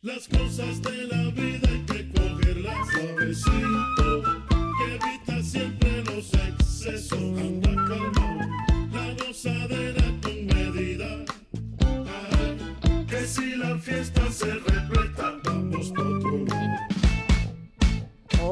Las cosas de la vida hay que cogerlas suavecito, que evita siempre los excesos. Anda calmado, la gozadera con medida. Que si la fiesta se repleta,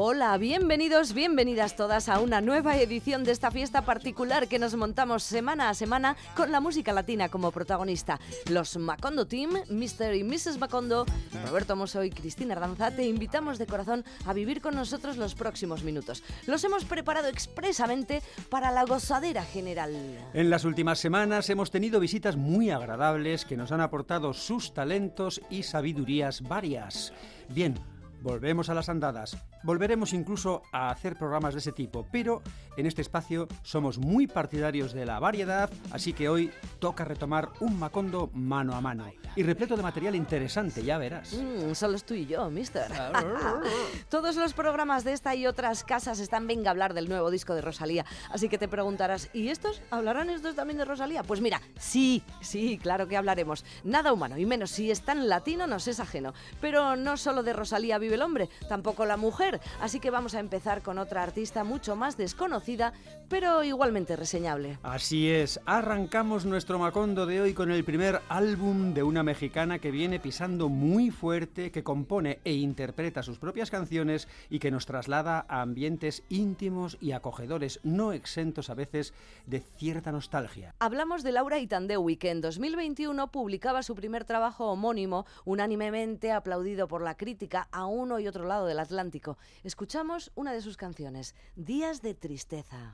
Hola, bienvenidos, bienvenidas todas a una nueva edición de esta fiesta particular que nos montamos semana a semana con la música latina como protagonista. Los Macondo Team, Mr. y Mrs. Macondo, Roberto Mosso y Cristina Ardanza, te invitamos de corazón a vivir con nosotros los próximos minutos. Los hemos preparado expresamente para la gozadera general. En las últimas semanas hemos tenido visitas muy agradables que nos han aportado sus talentos y sabidurías varias. Bien, volvemos a las andadas. Volveremos incluso a hacer programas de ese tipo, pero en este espacio somos muy partidarios de la variedad, así que hoy toca retomar un Macondo mano a mano y repleto de material interesante, ya verás. Mm, solo es tú y yo, mister. Todos los programas de esta y otras casas están venga a hablar del nuevo disco de Rosalía. Así que te preguntarás, ¿y estos? ¿Hablarán estos también de Rosalía? Pues mira, sí, sí, claro que hablaremos. Nada humano, y menos si es tan latino nos es ajeno. Pero no solo de Rosalía vive el hombre, tampoco la mujer. Así que vamos a empezar con otra artista mucho más desconocida, pero igualmente reseñable. Así es, arrancamos nuestro Macondo de hoy con el primer álbum de una mexicana que viene pisando muy fuerte, que compone e interpreta sus propias canciones y que nos traslada a ambientes íntimos y acogedores, no exentos a veces de cierta nostalgia. Hablamos de Laura Itandewi, que en 2021 publicaba su primer trabajo homónimo, unánimemente aplaudido por la crítica a uno y otro lado del Atlántico. Escuchamos una de sus canciones, Días de Tristeza.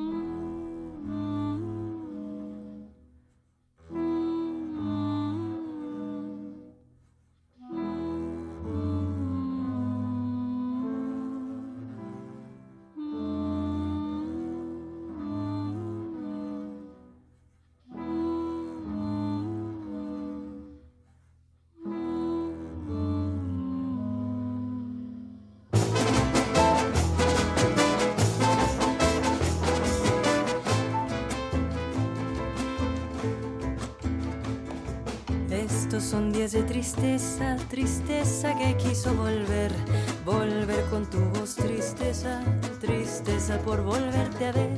por volverte a ver,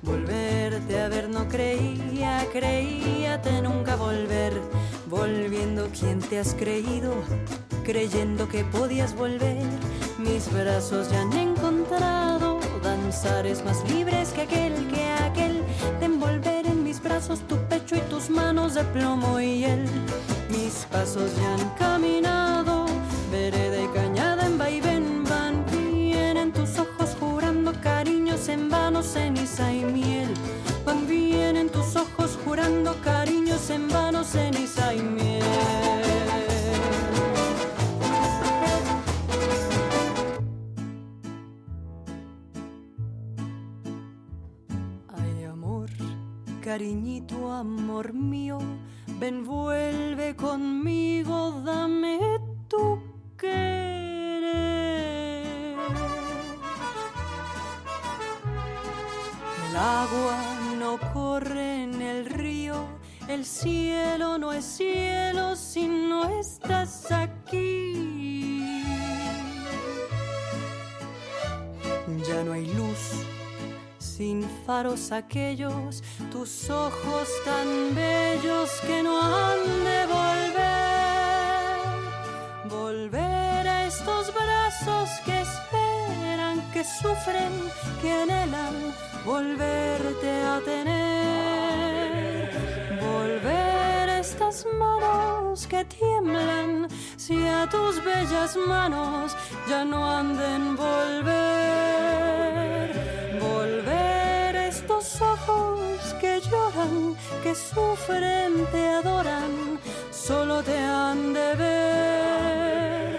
volverte a ver, no creía, creíate nunca volver, volviendo quien te has creído, creyendo que podías volver, mis brazos ya han encontrado danzares más libres que aquel, que aquel, de envolver en mis brazos tu pecho y tus manos de plomo y él. Mis pasos ya han caminado, ceniza y miel. Van bien en tus ojos jurando cariños en vano, ceniza y miel. Ay, amor, cariñito, amor mío, ven, vuelve conmigo, aquellos, tus ojos tan bellos que no han de volver. Volver a estos brazos que esperan, que sufren, que anhelan volverte a tener. Volver a estas manos que tiemblan, si a tus bellas manos ya no anden volver. Ojos que lloran, que sufren, te adoran, solo te han de ver.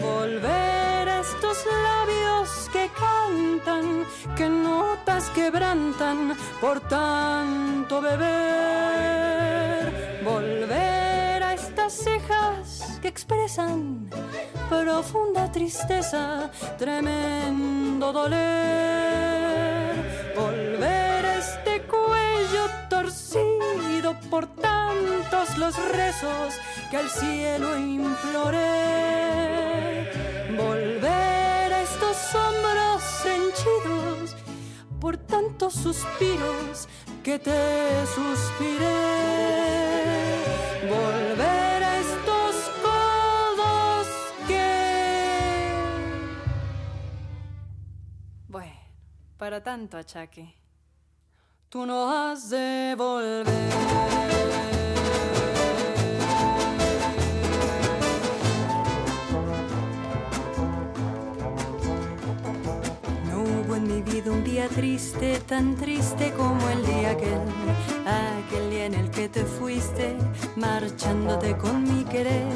Volver a estos labios que cantan, que notas quebrantan por tanto beber. Volver a estas cejas que expresan profunda tristeza, tremendo doler. torcido por tantos los rezos que al cielo imploré. Volver a estos hombros henchidos por tantos suspiros que te suspiré. Volver a estos codos que... Bueno, para tanto achaque tú no has de volver. un día triste, tan triste como el día aquel, aquel día en el que te fuiste, marchándote con mi querer.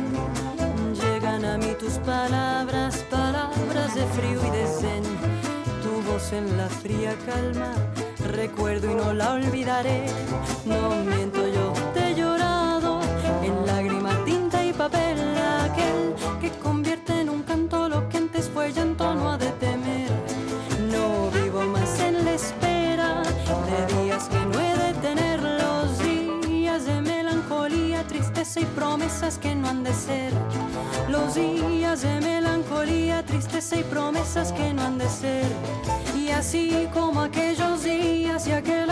Llegan a mí tus palabras, palabras de frío y de zen, tu voz en la fría calma, recuerdo y no la olvidaré. No miento yo, te he llorado en lágrima, tinta y papel, aquel que convierte en un canto lo que antes fue llanto, no ha de temer espera de días que no he de tener los días de melancolía, tristeza y promesas que no han de ser. Los días de melancolía, tristeza y promesas que no han de ser. Así como aquellos días y aquel.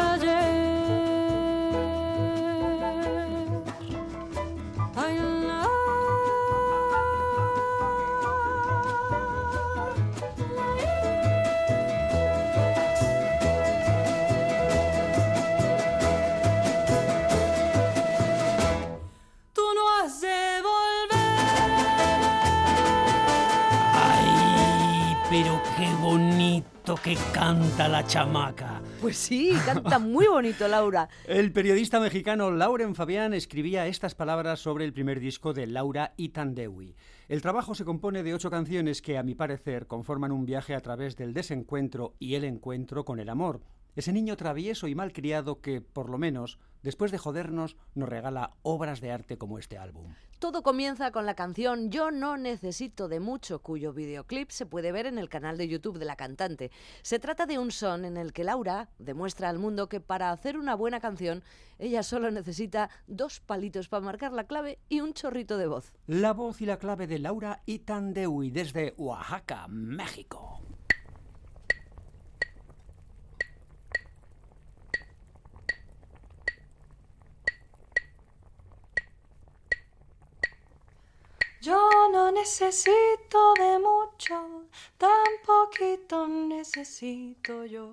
Que canta la chamaca. Pues sí, canta muy bonito, Laura. El periodista mexicano Lauren Fabián escribía estas palabras sobre el primer disco de Laura y Tandewi. El trabajo se compone de ocho canciones que, a mi parecer, conforman un viaje a través del desencuentro y el encuentro con el amor. Ese niño travieso y malcriado que, por lo menos, después de jodernos, nos regala obras de arte como este álbum. Todo comienza con la canción Yo no necesito de mucho, cuyo videoclip se puede ver en el canal de YouTube de la cantante. Se trata de un son en el que Laura demuestra al mundo que para hacer una buena canción ella solo necesita dos palitos para marcar la clave y un chorrito de voz. La voz y la clave de Laura Itandeui desde Oaxaca, México. Yo no necesito de mucho, tan poquito necesito yo.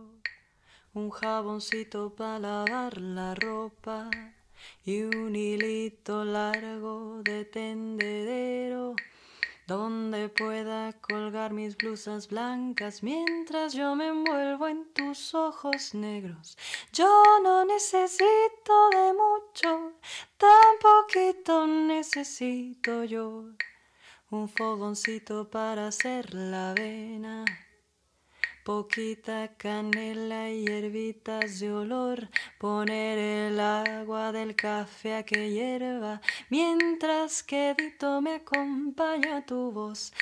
Un jaboncito para lavar la ropa y un hilito largo de tendedero donde pueda colgar mis blusas blancas mientras yo me envuelvo en tus ojos negros. Yo no necesito de mucho, tan poquito necesito yo. Un fogoncito para hacer la avena poquita canela y hierbitas de olor, poner el agua del café a que hierva, mientras que Dito me acompaña tu voz.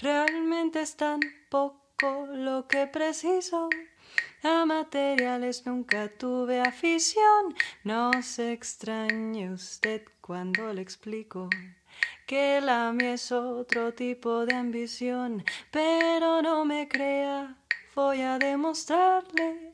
Realmente es tan lo que preciso. A materiales nunca tuve afición. No se extrañe usted cuando le explico que la mía es otro tipo de ambición, pero no me crea voy a demostrarle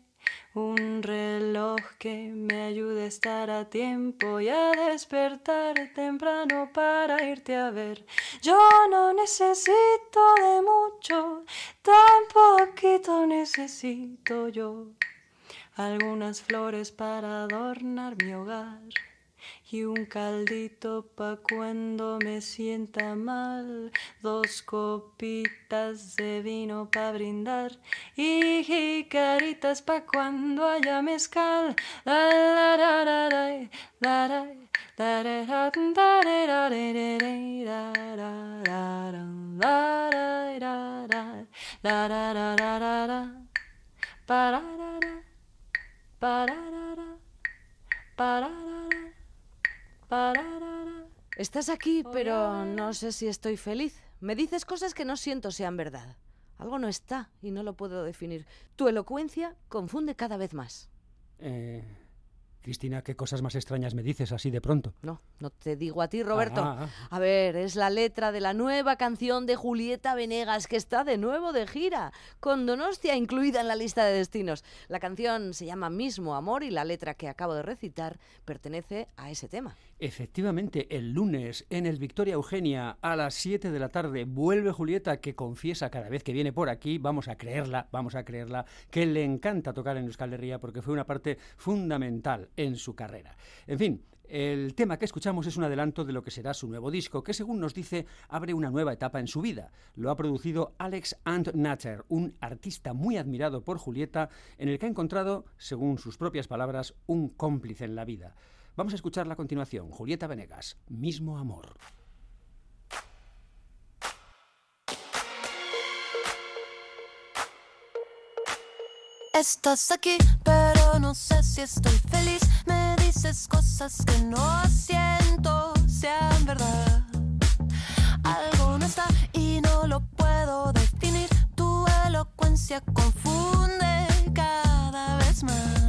un reloj que me ayude a estar a tiempo y a despertar temprano para irte a ver. Yo no necesito de mucho, tan poquito necesito yo. Algunas flores para adornar mi hogar y un caldito pa cuando me sienta mal, dos copitas de vino pa brindar y jicaritas pa cuando haya mezcal. Estás aquí, pero no sé si estoy feliz. Me dices cosas que no siento sean verdad. Algo no está y no lo puedo definir. Tu elocuencia confunde cada vez más. Eh, Cristina, ¿qué cosas más extrañas me dices así de pronto? No, no te digo a ti, Roberto. Ah, A ver, es la letra de la nueva canción de Julieta Venegas que está de nuevo de gira, con Donostia incluida en la lista de destinos. La canción se llama Mismo Amor y la letra que acabo de recitar pertenece a ese tema. Efectivamente, el lunes en el Victoria Eugenia a las 7 de la tarde vuelve Julieta que confiesa cada vez que viene por aquí, vamos a creerla, vamos a creerla, que le encanta tocar en Euskal Herria porque fue una parte fundamental en su carrera. En fin, el tema que escuchamos es un adelanto de lo que será su nuevo disco, que según nos dice abre una nueva etapa en su vida. Lo ha producido Alex and Natcher, un artista muy admirado por Julieta, en el que ha encontrado, según sus propias palabras, un cómplice en la vida. Vamos a escucharla a continuación. Julieta Venegas, Mismo Amor. Estás aquí, pero no sé si estoy feliz. Me dices cosas que no siento sean verdad. Algo no está y no lo puedo definir. Tu elocuencia confunde cada vez más.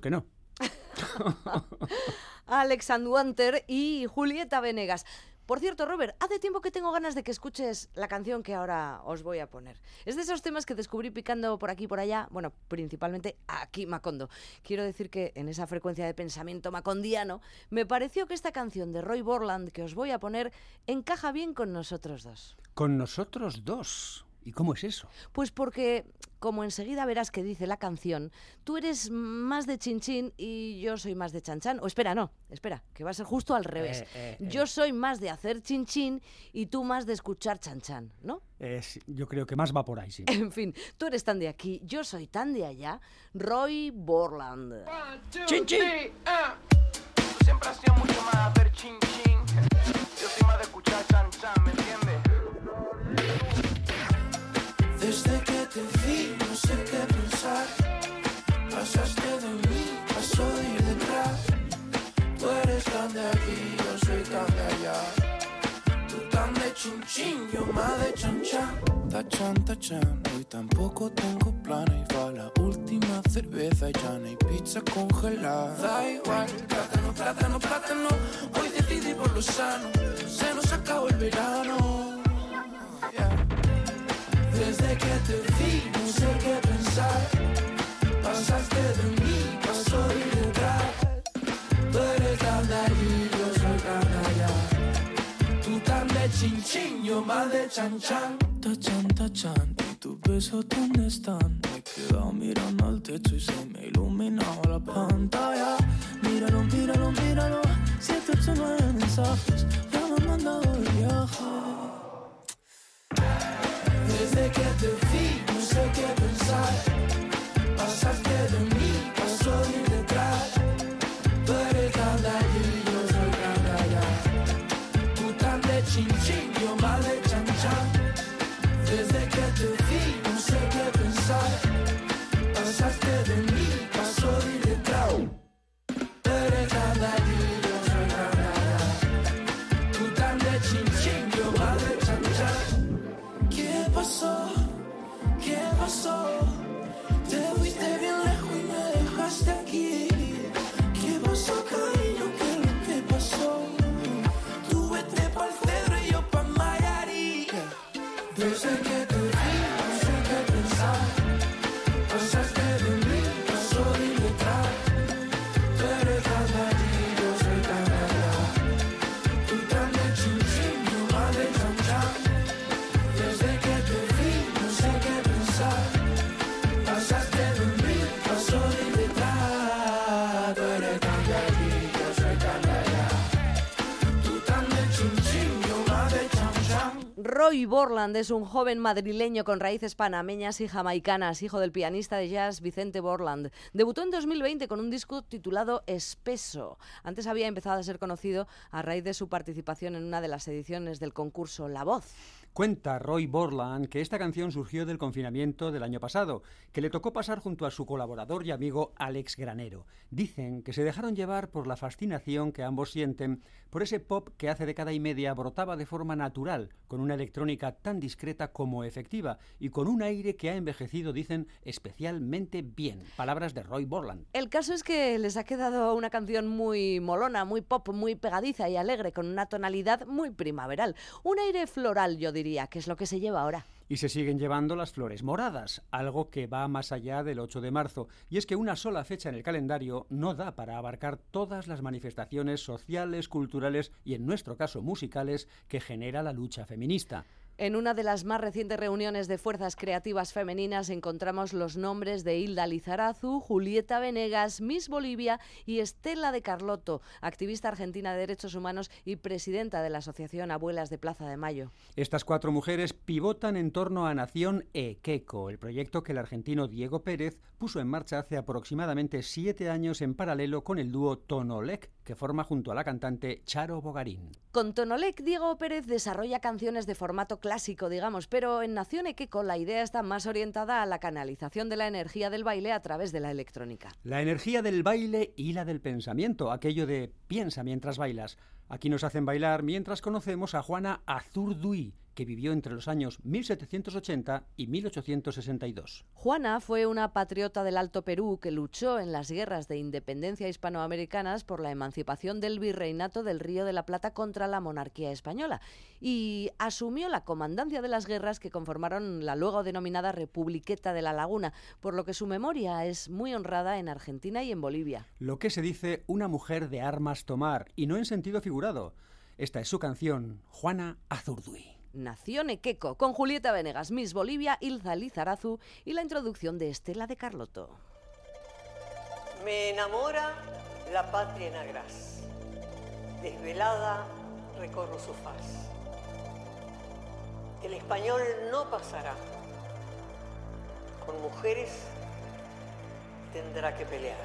Que no. Alex and Wanter y Julieta Venegas. Por cierto, Robert, hace tiempo que tengo ganas de que escuches la canción que ahora os voy a poner. Es de esos temas que descubrí picando por aquí y por allá, bueno, principalmente aquí Macondo. Quiero decir que en esa frecuencia de pensamiento macondiano, me pareció que esta canción de Roy Borland que os voy a poner encaja bien con nosotros dos. Con nosotros dos. ¿Y cómo es eso? Pues porque, como enseguida verás que dice la canción, tú eres más de chinchín y yo soy más de chanchan. O espera, no, espera, que va a ser justo al revés. Eh, eh, eh. Yo soy más de hacer chinchín y tú más de escuchar chanchan, ¿no? Eh, sí, yo creo que más va por ahí, sí. En fin, tú eres tan de aquí, yo soy tan de allá. Roy Borland. ¡Chin, chin! Tú yo más de chan chan. Tachan, tachan, hoy tampoco tengo planes. Va la última cerveza y ya no hay pizza congelada. Da igual, plátano, plátano, plátano. Hoy decidí por lo sano. Se nos acabó el verano. Yeah. Desde que te vi, no sé qué pensar. Pasaste de mí, yo más de chan chan. Tachan, tachan, ¿y tus besos dónde están? Me he quedado mirando al techo y se me ha iluminado la pantalla. Míralo, míralo, míralo. Siete, ocho, nueve mensajes, ya me han mandado de viaje. Desde que te vi, no sé qué pensar. Borland es un joven madrileño con raíces panameñas y jamaicanas, hijo del pianista de jazz Vicente Borland. Debutó en 2020 con un disco titulado Espeso. Antes había empezado a ser conocido a raíz de su participación en una de las ediciones del concurso La Voz. Cuenta Roy Borland que esta canción surgió del confinamiento del año pasado, que le tocó pasar junto a su colaborador y amigo Alex Granero. Dicen que se dejaron llevar por la fascinación que ambos sienten por ese pop que hace década y media brotaba de forma natural, con una electrónica tan discreta como efectiva y con un aire que ha envejecido, dicen, especialmente bien. Palabras de Roy Borland. El caso es que les ha quedado una canción muy molona, muy pop, muy pegadiza y alegre, con una tonalidad muy primaveral. Un aire floral, yo diría, que es lo que se lleva ahora. Y se siguen llevando las flores moradas, algo que va más allá del 8 de marzo. Y es que una sola fecha en el calendario no da para abarcar todas las manifestaciones sociales, culturales y, en nuestro caso, musicales que genera la lucha feminista. En una de las más recientes reuniones de fuerzas creativas femeninas encontramos los nombres de Hilda Lizarazu, Julieta Venegas, Miss Bolivia y Estela de Carlotto, activista argentina de derechos humanos y presidenta de la Asociación Abuelas de Plaza de Mayo. Estas cuatro mujeres pivotan en torno a Nación Equeco, el proyecto que el argentino Diego Pérez puso en marcha hace aproximadamente siete años en paralelo con el dúo Tonolec, que forma junto a la cantante Charo Bogarín. Con Tonolec, Diego Pérez desarrolla canciones de formato clásico, digamos, pero en Nación Equeco la idea está más orientada a la canalización de la energía del baile a través de la electrónica. La energía del baile y la del pensamiento, aquello de piensa mientras bailas. Aquí nos hacen bailar mientras conocemos a Juana Azurduy, que vivió entre los años 1780 y 1862. Juana fue una patriota del Alto Perú que luchó en las guerras de independencia hispanoamericanas por la emancipación del virreinato del Río de la Plata contra la monarquía española y asumió la comandancia de las guerras que conformaron la luego denominada Republiqueta de la Laguna, por lo que su memoria es muy honrada en Argentina y en Bolivia. Lo que se dice una mujer de armas tomar, y no en sentido figurado. Esta es su canción, Juana Azurduy. Nació Nequeco, con Julieta Venegas, Miss Bolivia, Ilza Lizarazu y la introducción de Estela de Carlotto. Me enamora la patria en agraz. Desvelada recorro su faz. El español no pasará. Con mujeres tendrá que pelear.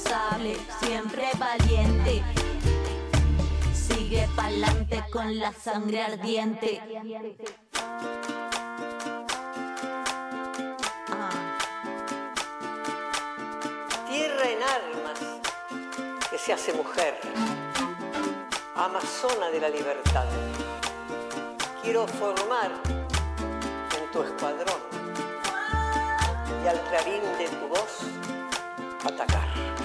Con el sable, siempre valiente. Sigue pa'lante con la sangre ardiente. Ah. Tierra en armas que se hace mujer. Amazona de la libertad. Quiero formar en tu escuadrón y al clarín de tu voz atacar.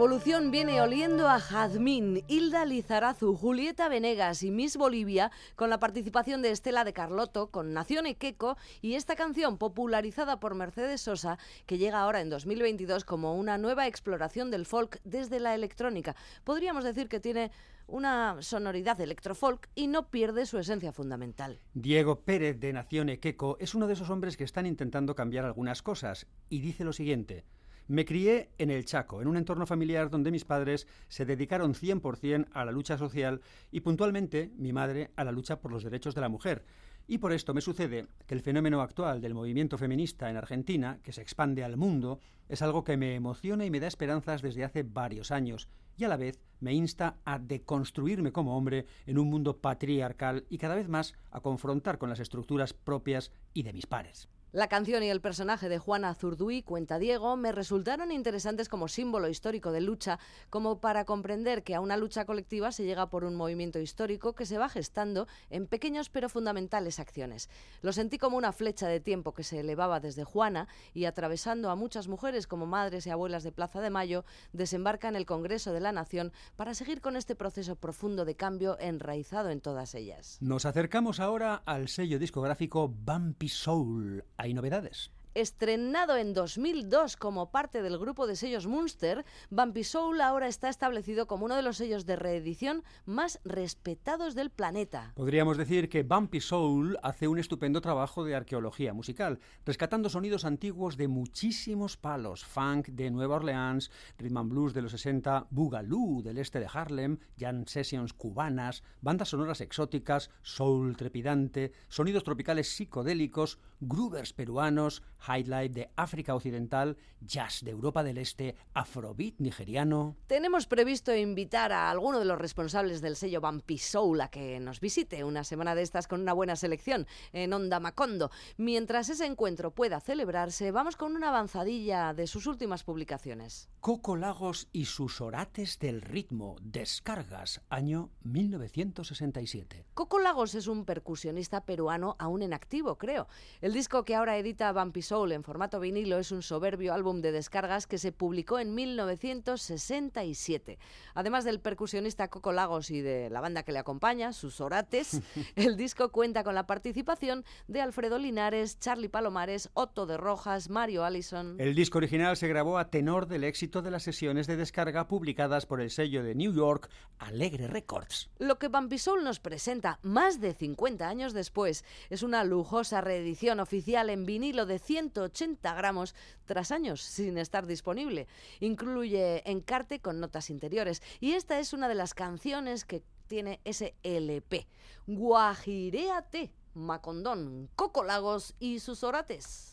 Revolución viene oliendo a jazmín, Hilda Lizarazu, Julieta Venegas y Miss Bolivia, con la participación de Estela de Carlotto, con Nación Equeco y esta canción popularizada por Mercedes Sosa, que llega ahora en 2022 como una nueva exploración del folk desde la electrónica. Podríamos decir que tiene una sonoridad electrofolk y no pierde su esencia fundamental. Diego Pérez de Nación Equeco es uno de esos hombres que están intentando cambiar algunas cosas y dice lo siguiente. Me crié en el Chaco, en un entorno familiar donde mis padres se dedicaron 100% a la lucha social y puntualmente mi madre a la lucha por los derechos de la mujer. Y por esto me sucede que el fenómeno actual del movimiento feminista en Argentina, que se expande al mundo, es algo que me emociona y me da esperanzas desde hace varios años, y a la vez me insta a deconstruirme como hombre en un mundo patriarcal y cada vez más a confrontar con las estructuras propias y de mis pares. La canción y el personaje de Juana Zurduy, cuenta Diego, me resultaron interesantes como símbolo histórico de lucha, como para comprender que a una lucha colectiva se llega por un movimiento histórico que se va gestando en pequeños pero fundamentales acciones. Lo sentí como una flecha de tiempo que se elevaba desde Juana y atravesando a muchas mujeres como madres y abuelas de Plaza de Mayo, desembarca en el Congreso de la Nación para seguir con este proceso profundo de cambio enraizado en todas ellas. Nos acercamos ahora al sello discográfico Bumpy Soul. Hay novedades. Estrenado en 2002 como parte del grupo de sellos Munster, Bumpy Soul ahora está establecido como uno de los sellos de reedición más respetados del planeta. Podríamos decir que Bumpy Soul hace un estupendo trabajo de arqueología musical, rescatando sonidos antiguos de muchísimos palos, funk de Nueva Orleans, rhythm and blues de los 60, boogaloo del este de Harlem, jam sessions cubanas, bandas sonoras exóticas, soul trepidante, sonidos tropicales psicodélicos, groovers peruanos, highlight de África Occidental, jazz de Europa del Este, afrobeat nigeriano. Tenemos previsto invitar a alguno de los responsables del sello Bumpy Soul a que nos visite una semana de estas con una buena selección en Onda Macondo. Mientras ese encuentro pueda celebrarse, vamos con una avanzadilla de sus últimas publicaciones. Coco Lagos y sus orates del ritmo, descargas, año 1967. Coco Lagos es un percusionista peruano aún en activo, creo. El disco que ahora edita Bumpy Soul en formato vinilo es un soberbio álbum de descargas que se publicó en 1967. Además del percusionista Coco Lagos y de la banda que le acompaña, sus orates, el disco cuenta con la participación de Alfredo Linares, Charlie Palomares, Otto de Rojas, Mario Allison. El disco original se grabó a tenor del éxito de las sesiones de descarga publicadas por el sello de New York, Alegre Records. Lo que Bumpy Soul nos presenta más de 50 años después es una lujosa reedición oficial en vinilo de 180 gramos tras años sin estar disponible. Incluye encarte con notas interiores y esta es una de las canciones que tiene ese LP. Guajiréate, Macondón, Coco Lagos y sus orates.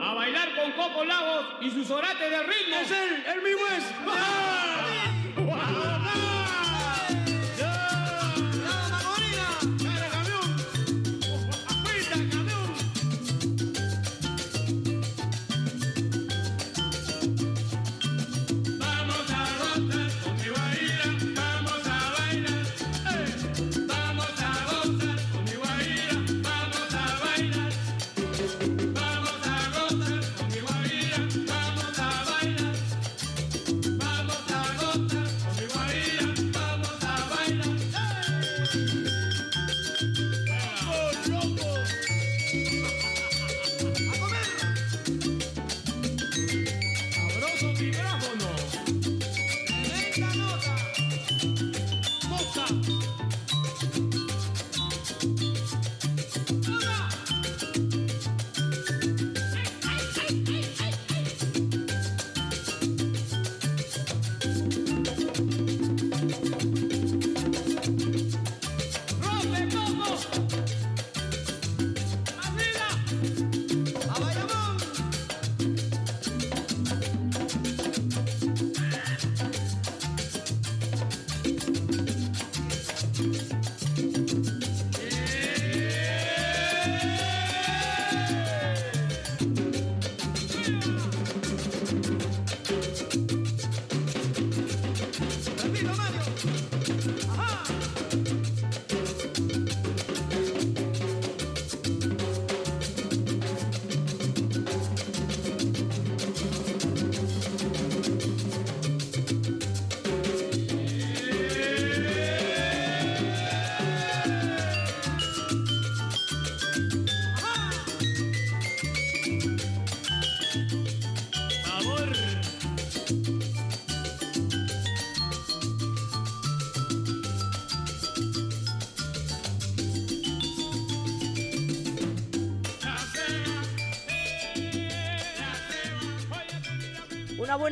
A bailar con Coco Lagos y sus orates de ritmo. Es él, el mismo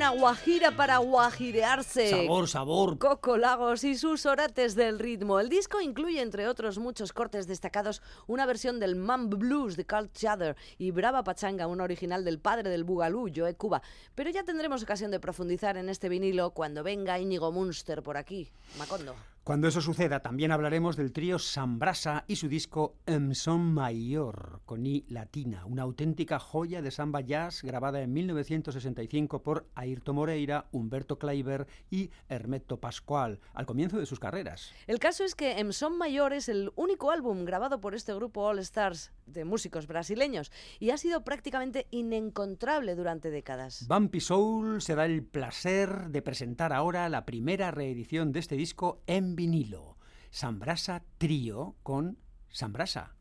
Una guajira para guajirearse. Sabor, sabor. Coco Lagos y sus orates del ritmo. El disco incluye, entre otros muchos cortes destacados, una versión del Mamb Blues de Carl Chatter y Brava Pachanga, un original del padre del Bugalú, Joe Cuba. Pero ya tendremos ocasión de profundizar en este vinilo cuando venga Íñigo Munster por aquí. Macondo. Cuando eso suceda, también hablaremos del trío Sambrasa y su disco Em Son Mayor, con I latina, una auténtica joya de samba jazz grabada en 1965 por Ayrton Moreira, Humberto Kleiber y Hermeto Pascual, al comienzo de sus carreras. El caso es que Em Son Mayor es el único álbum grabado por este grupo All Stars de músicos brasileños y ha sido prácticamente inencontrable durante décadas. Bumpy Soul se da el placer de presentar ahora la primera reedición de este disco en vinilo. Sambrasa Trío con Sambrasa.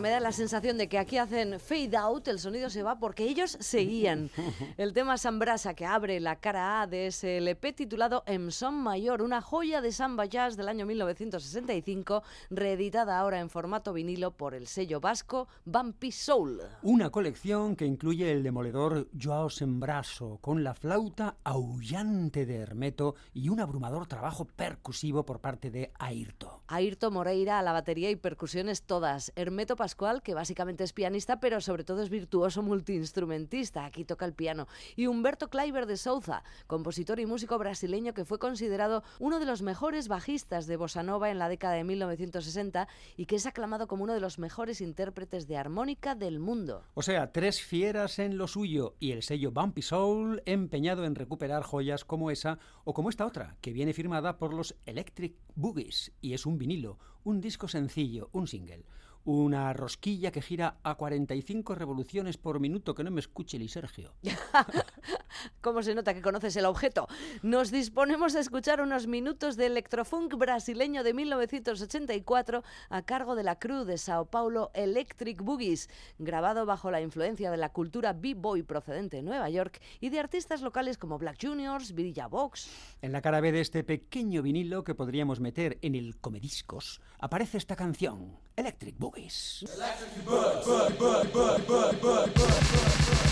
Bueno, me da la sensación de que aquí hacen fade out, el sonido se va porque ellos seguían. El tema Sambrasa que abre la cara A de ese LP titulado Em Son Mayor, una joya de samba jazz del año 1965, reeditada ahora en formato vinilo por el sello vasco Bumpy Soul. Una colección que incluye el demoledor Joao Sembraso con la flauta aullante de Hermeto y un abrumador trabajo percusivo por parte de Ayrto. Ayrto Moreira a la batería y percusiones todas, Hermeto Pascual, que básicamente es pianista, pero sobre todo es virtuoso multiinstrumentista, aquí toca el piano, y Humberto Kleiber de Souza, compositor y músico brasileño que fue considerado uno de los mejores bajistas de bossa nova en la década de 1960 y que es aclamado como uno de los mejores intérpretes de armónica del mundo. O sea, tres fieras en lo suyo y el sello Bumpy Soul empeñado en recuperar joyas como esa o como esta otra, que viene firmada por los Electric Boogies y es un vinilo, un disco sencillo, un single. Una rosquilla que gira a 45 revoluciones por minuto, que no me escuche el Sergio. ¿Cómo se nota que conoces el objeto? Nos disponemos a escuchar unos minutos de electrofunk brasileño de 1984 a cargo de la crew de Sao Paulo Electric Boogies, grabado bajo la influencia de la cultura b-boy procedente de Nueva York y de artistas locales como Black Juniors, Virilla Box. En la cara B de este pequeño vinilo que podríamos meter en el comediscos, aparece esta canción, Electric Boogies. Thank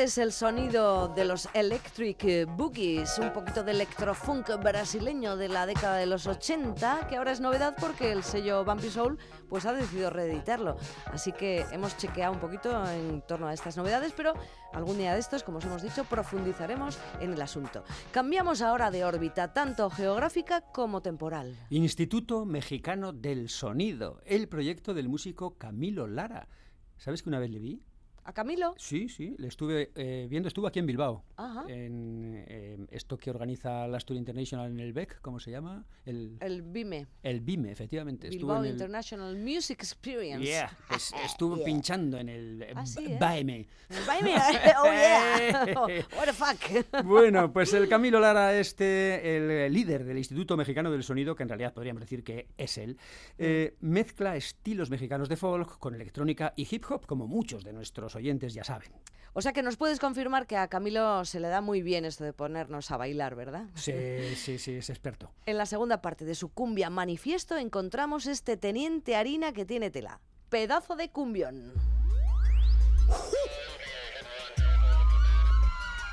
Este es el sonido de los Electric Boogies, un poquito de electrofunk brasileño de la década de los 80, que ahora es novedad porque el sello Bumpy Soul pues ha decidido reeditarlo. Así que hemos chequeado un poquito en torno a estas novedades, pero algún día de estos, como os hemos dicho, profundizaremos en el asunto. Cambiamos ahora de órbita, tanto geográfica como temporal. Instituto Mexicano del Sonido, el proyecto del músico Camilo Lara. ¿Sabes que una vez le vi? ¿A Camilo? Sí, sí, le estuve eh, viendo, estuvo aquí en Bilbao, Ajá. en eh, esto que organiza la Tour International en el BEC, ¿cómo se llama? El, El BIME, el BIME, efectivamente. estuvo Bilbao el- International Music Experience. Yeah, pues estuvo Yeah. pinchando en el Ah, sí, ¿eh? BAEME. El BIME, oh yeah, what the fuck. Bueno, pues el Camilo Lara, este, el líder del Instituto Mexicano del Sonido, que en realidad podríamos decir que es él, eh, mezcla estilos mexicanos de folk con electrónica y hip hop, como muchos de nuestros oyentes ya saben. O sea que nos puedes confirmar que a Camilo se le da muy bien esto de ponernos a bailar, ¿verdad? Sí, sí, sí, es experto. En la segunda parte de su cumbia manifiesto encontramos este teniente harina que tiene tela. Pedazo de cumbión.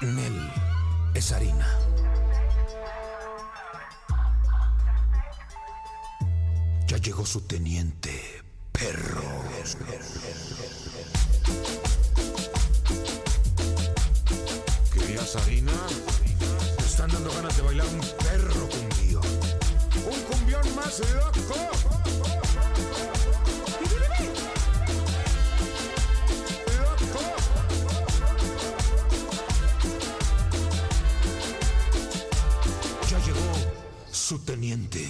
Nel es harina. Ya llegó su teniente, perro. ¿Querías harina? Me están dando ganas de bailar un perro cumbión. ¡Un cumbión más loco! Su teniente.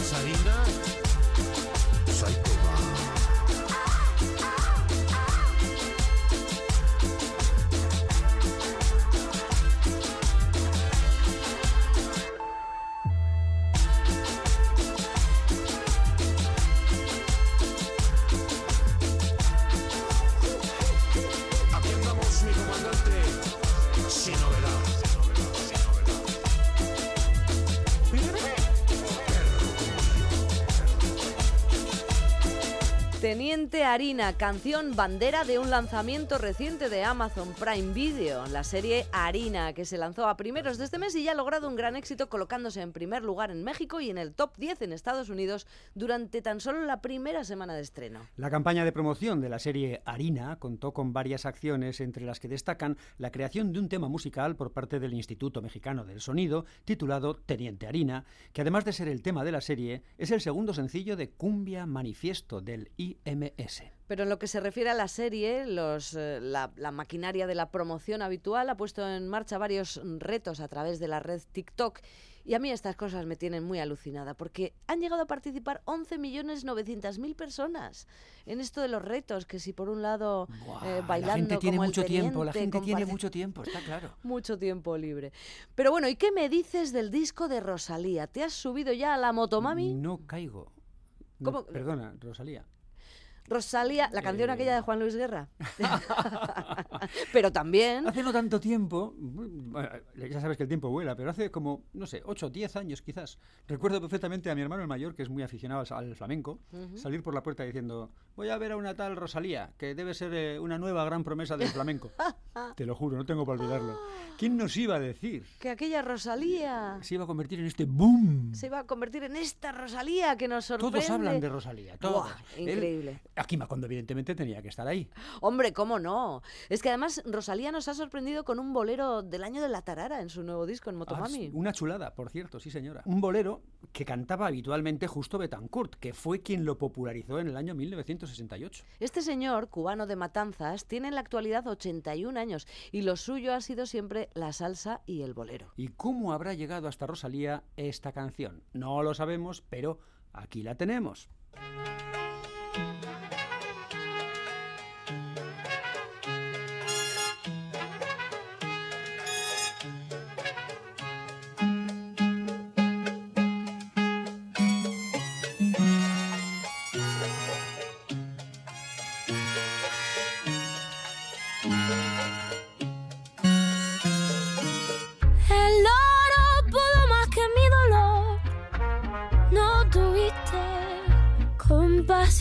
¿Querías Harina, canción bandera de un lanzamiento reciente de Amazon Prime Video, la serie Harina, que se lanzó a primeros de este mes y ya ha logrado un gran éxito colocándose en primer lugar en México y en el top 10 en Estados Unidos durante tan solo la primera semana de estreno. La campaña de promoción de la serie Harina contó con varias acciones, entre las que destacan la creación de un tema musical por parte del Instituto Mexicano del Sonido, titulado Teniente Harina, que además de ser el tema de la serie, es el segundo sencillo de Cumbia Manifiesto del IMS. Pero en lo que se refiere a la serie, los, eh, la, la maquinaria de la promoción habitual ha puesto en marcha varios retos a través de la red TikTok. Y a mí estas cosas me tienen muy alucinada, porque han llegado a participar 11.900.000 personas en esto de los retos, que si por un lado eh, bailando la gente tiene como mucho tiempo, la gente tiene mucho tiempo, está claro. mucho tiempo libre. Pero bueno, ¿y qué me dices del disco de Rosalía? ¿Te has subido ya a la motomami? No caigo. Perdona, Rosalía. Rosalía, la canción Eh. aquella de Juan Luis Guerra. Pero también Hace no tanto tiempo, bueno, ya sabes que el tiempo vuela, pero hace como, no sé, 8 o 10 años quizás, recuerdo perfectamente a mi hermano el mayor, que es muy aficionado al, flamenco, salir por la puerta diciendo, voy a ver a una tal Rosalía, que debe ser eh, una nueva gran promesa del flamenco. Te lo juro, no tengo para olvidarlo. ¿Quién nos iba a decir? que aquella Rosalía Se iba a convertir en este boom. se iba a convertir en esta Rosalía que nos sorprende. Todos hablan de Rosalía, todos. Buah, Él- increíble. Aquí Macondo, evidentemente, tenía que estar ahí. Hombre, ¿cómo no? Es que además Rosalía nos ha sorprendido con un bolero del año de la tarara en su nuevo disco en Ah, Motomami. una chulada, por cierto, sí señora. Un bolero que cantaba habitualmente Justo Betancourt, que fue quien lo popularizó en el año 1968. Este señor, cubano de Matanzas, tiene en la actualidad 81 años y lo suyo ha sido siempre la salsa y el bolero. ¿Y cómo habrá llegado hasta Rosalía esta canción? No lo sabemos, pero aquí la tenemos.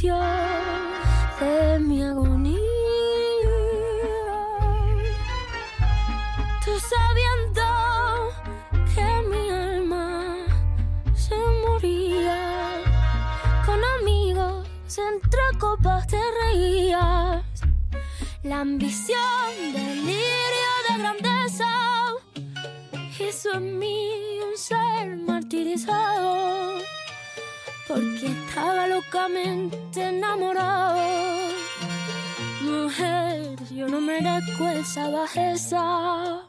De mi agonía. Tú sabiendo que mi alma se moría. Con amigos entre copas te reías. La ambición, delirio de grandeza hizo en mí un ser martirizado porque estaba locamente enamorado. Mujer, yo no merezco esa bajeza.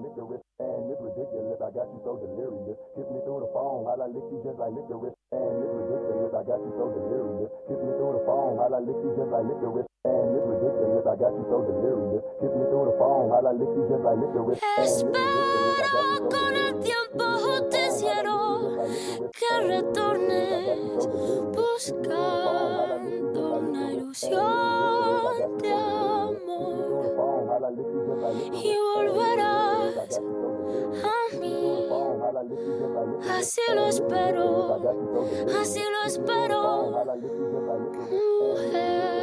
Licorice. And it's ridiculous, I got you so delirious. Kiss me through the phone while I lick you just like licorice. And it's ridiculous, I got you so delirious. Kiss me through the phone while I lick you just like licorice. And it's ridiculous, I got you so delirious. Kiss me through the phone while I lick you just like licorice. And it's ridiculous, I got you so Con el tiempo justiciero que retornes buscando una ilusión de amor y volverás a mí. Así lo espero, así lo espero, mujer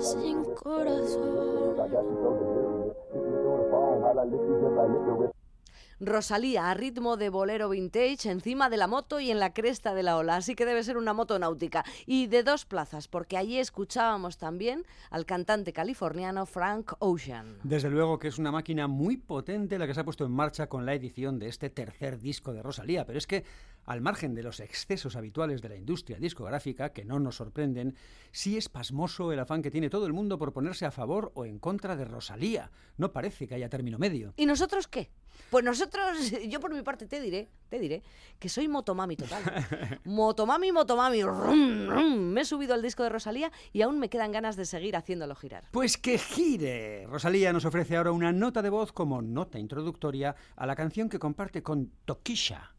sin corazón. Rosalía a ritmo de bolero vintage encima de la moto y en la cresta de la ola, así que debe ser una moto náutica. Y de dos plazas, porque allí escuchábamos también al cantante californiano Frank Ocean. Desde luego que es una máquina muy potente la que se ha puesto en marcha con la edición de este tercer disco de Rosalía, pero es que al margen de los excesos habituales de la industria discográfica, que no nos sorprenden, sí es pasmoso el afán que tiene todo el mundo por ponerse a favor o en contra de Rosalía. No parece que haya término medio. ¿Y nosotros qué? Pues nosotros, yo por mi parte te diré, te diré, que soy motomami total. motomami, motomami. rum, rum. Me he subido al disco de Rosalía y aún me quedan ganas de seguir haciéndolo girar. Pues que gire. Rosalía nos ofrece ahora una nota de voz como nota introductoria a la canción que comparte con Tokisha,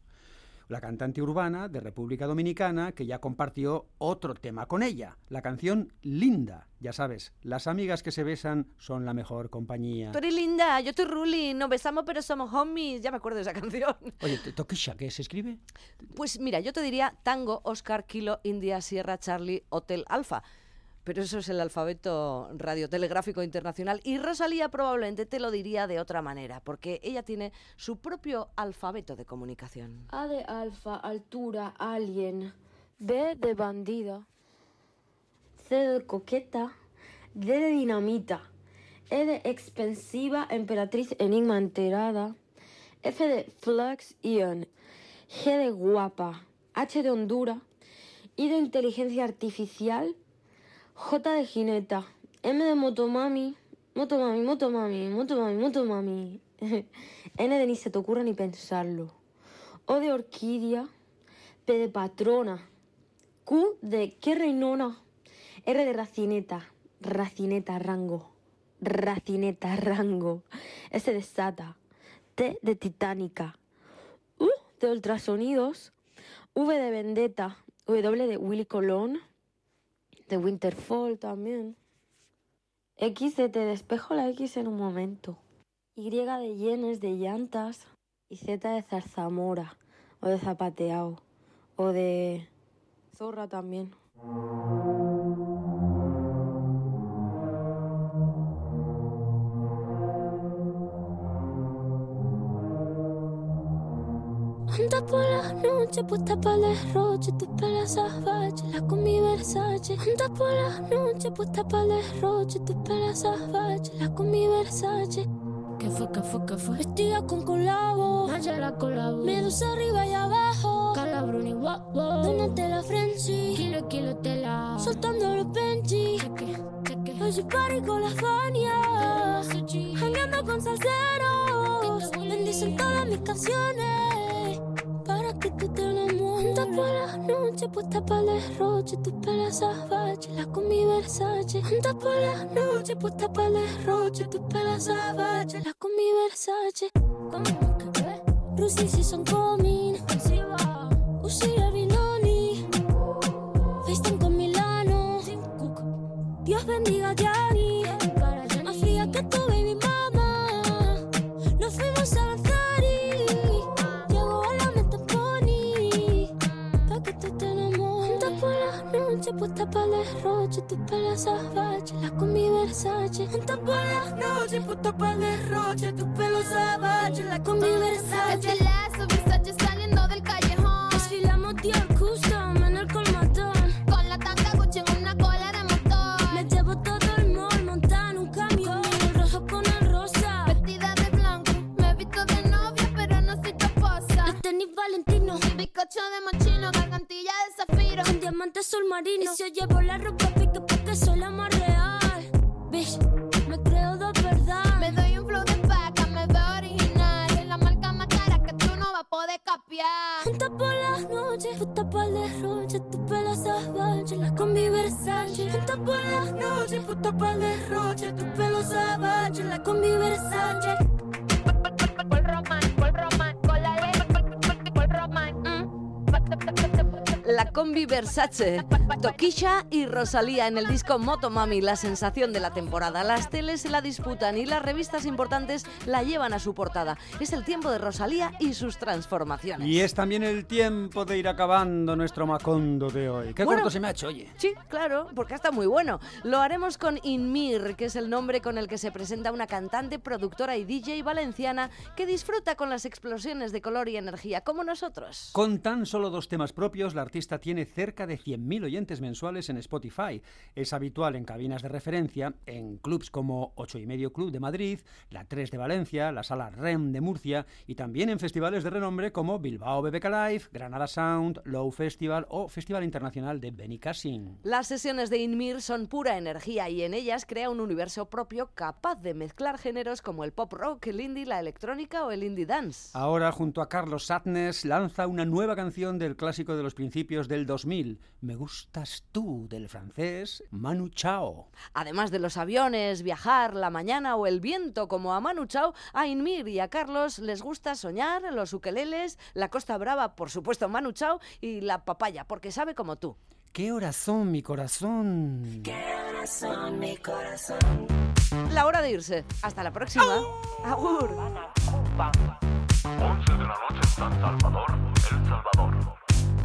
la cantante urbana de República Dominicana que ya compartió otro tema con ella, la canción Linda. Ya sabes, las amigas que se besan son la mejor compañía. Tú eres linda, yo estoy Ruli, nos besamos pero somos homies. Ya me acuerdo de esa canción. Oye, T- Tokisha, ¿qué se escribe? Pues mira, yo te diría Tango, Oscar, Kilo, India, Sierra, Charlie, Hotel, Alfa. Pero eso es el alfabeto radiotelegráfico internacional. Y Rosalía probablemente te lo diría de otra manera, porque ella tiene su propio alfabeto de comunicación. A de alfa, altura, alien. B de bandida. C de coqueta. D de dinamita. E de expensiva, emperatriz, enigma enterada. F de flux, ion. G de guapa. H de Honduras. I de inteligencia artificial. J de jineta. M de motomami. Motomami, motomami, motomami, motomami. N de ni se te ocurra ni pensarlo. O de orquídea. P de patrona. Q de qué reinona. R de racineta. Racineta, rango. Racineta, Rango. S de Sata. T de Titánica. U de Ultrasonidos. V de Vendetta. W de Willy Colón. De Winterfall también. X de Te despejo la X en un momento. Y de Yenes de llantas. Y Z de Zarzamora. O de Zapateao. O de Zorra también. Anda por la noche, puesta para el derroche, tus pelas salvajes, la con mi Versace. Anda por la noche, puesta para el derroche, tus pelas salvajes, la con mi Versace. ¿Qué fue, qué fue, qué fue? Vestida con colabo, la colabo. Medusa arriba y abajo, calabrón y guapo. Donate la frenzy, kilo, kilo tela. Soltando los benchi, cheque, cheque. Hoy party con la Fania, jangueando con salseros. Bendicen todas mis canciones que tú te enamores. Anda por la noche, puesta para el derroche, tus pelas salvajes, la con mi Versace. Anda por la noche, puesta para el derroche, tus pelas salvajes, la con mi Versace. ¿Cómo que qué? Rusi si son coming, Uzi Vinoni, FaceTime con Milano, Dios bendiga la noche, puesta para el derroche, tus pelas salvajes, la con mi Versace. Anda por la noche, puesta para el derroche, tus pelos salvajes, la con mi Versace. Este lazo, Versace saliendo del callejón. Desfilamos Dior azul marino. Y si yo llevo la ropa pique porque soy la más real. Bitch, me creo de verdad. Me doy un flow de vaca, me veo original. Soy la marca más cara que tú no vas a poder capiar. Junta por las noches, puesta para el derroche, tu pelo salvaje, la con mi Versace. Junta por las noches, puesta para el derroche, tu pelo salvaje, la con mi Versace. Por román, por román, con la ley, por román. La combi Versace, Tokisha y Rosalía en el disco Motomami, la sensación de la temporada. Las teles se la disputan y las revistas importantes la llevan a su portada. Es el tiempo de Rosalía y sus transformaciones. Y es también el tiempo de ir acabando nuestro Macondo de hoy. Qué Bueno. corto se me ha hecho, oye. Sí, claro, porque está muy bueno. Lo haremos con Inmir, que es el nombre con el que se presenta una cantante, productora y DJ valenciana que disfruta con las explosiones de color y energía, como nosotros. Con tan solo dos temas propios, la artista tiene cerca de 100.000 oyentes mensuales en Spotify. Es habitual en cabinas de referencia, en clubs como 8 y medio Club de Madrid, la 3 de Valencia, la Sala REM de Murcia y también en festivales de renombre como Bilbao BBK Live, Granada Sound, Low Festival o Festival Internacional de Benicassin. Las sesiones de Inmir son pura energía y en ellas crea un universo propio capaz de mezclar géneros como el pop rock, el indie, la electrónica o el indie dance. Ahora, junto a Carlos Sadness, lanza una nueva canción del clásico de los principios del 2000, Me gustas tú, del francés Manu Chao. Además de los aviones, viajar, la mañana o el viento, como a Manu Chao, a Inmir y a Carlos les gusta soñar, los ukeleles, la Costa Brava, por supuesto Manu Chao, y la papaya, porque sabe como tú. ¡Qué horazón, mi corazón! corazón, mi corazón. La hora de irse. Hasta la próxima. Agur. 11 de la noche en San Salvador, El Salvador.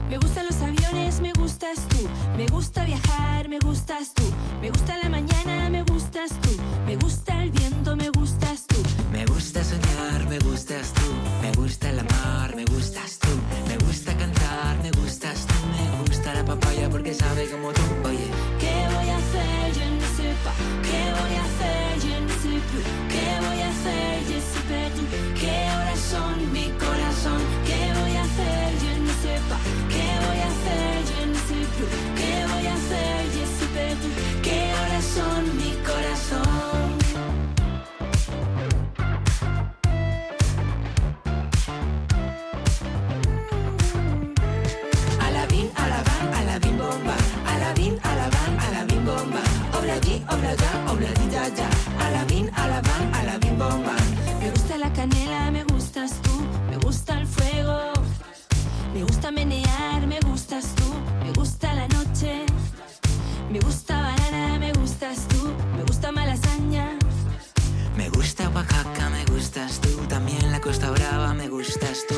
Me gustan los aviones, me gustas tú. Me gusta viajar, me gustas tú. Me gusta la mañana, me gustas tú. Me gusta el viento, me gustas tú. Me gusta soñar, me gustas tú. Me gusta el amar, me gustas tú. Me gusta cantar, me gustas tú. Me gusta la papaya porque sabe como tú. Oye, ¿Qué voy a hacer? Je ne sais pas. ¿Qué voy a hacer? Ne sais plus. ¿Qué voy a hacer? Suis perdu. ¿Qué horas son? Mi corazón. ¿Qué voy a hacer? Je ne sais pas. aquí, obla allá, obladita allá. Alabín, alabán, alabín, bomba. Me gusta la canela, me gustas tú, me gusta el fuego. Me gusta menear, me gustas tú, me gusta la noche. Me gusta banana, me gustas tú, me gusta malasaña. Me gusta Oaxaca, me gustas tú, también la Costa Brava, me gustas tú.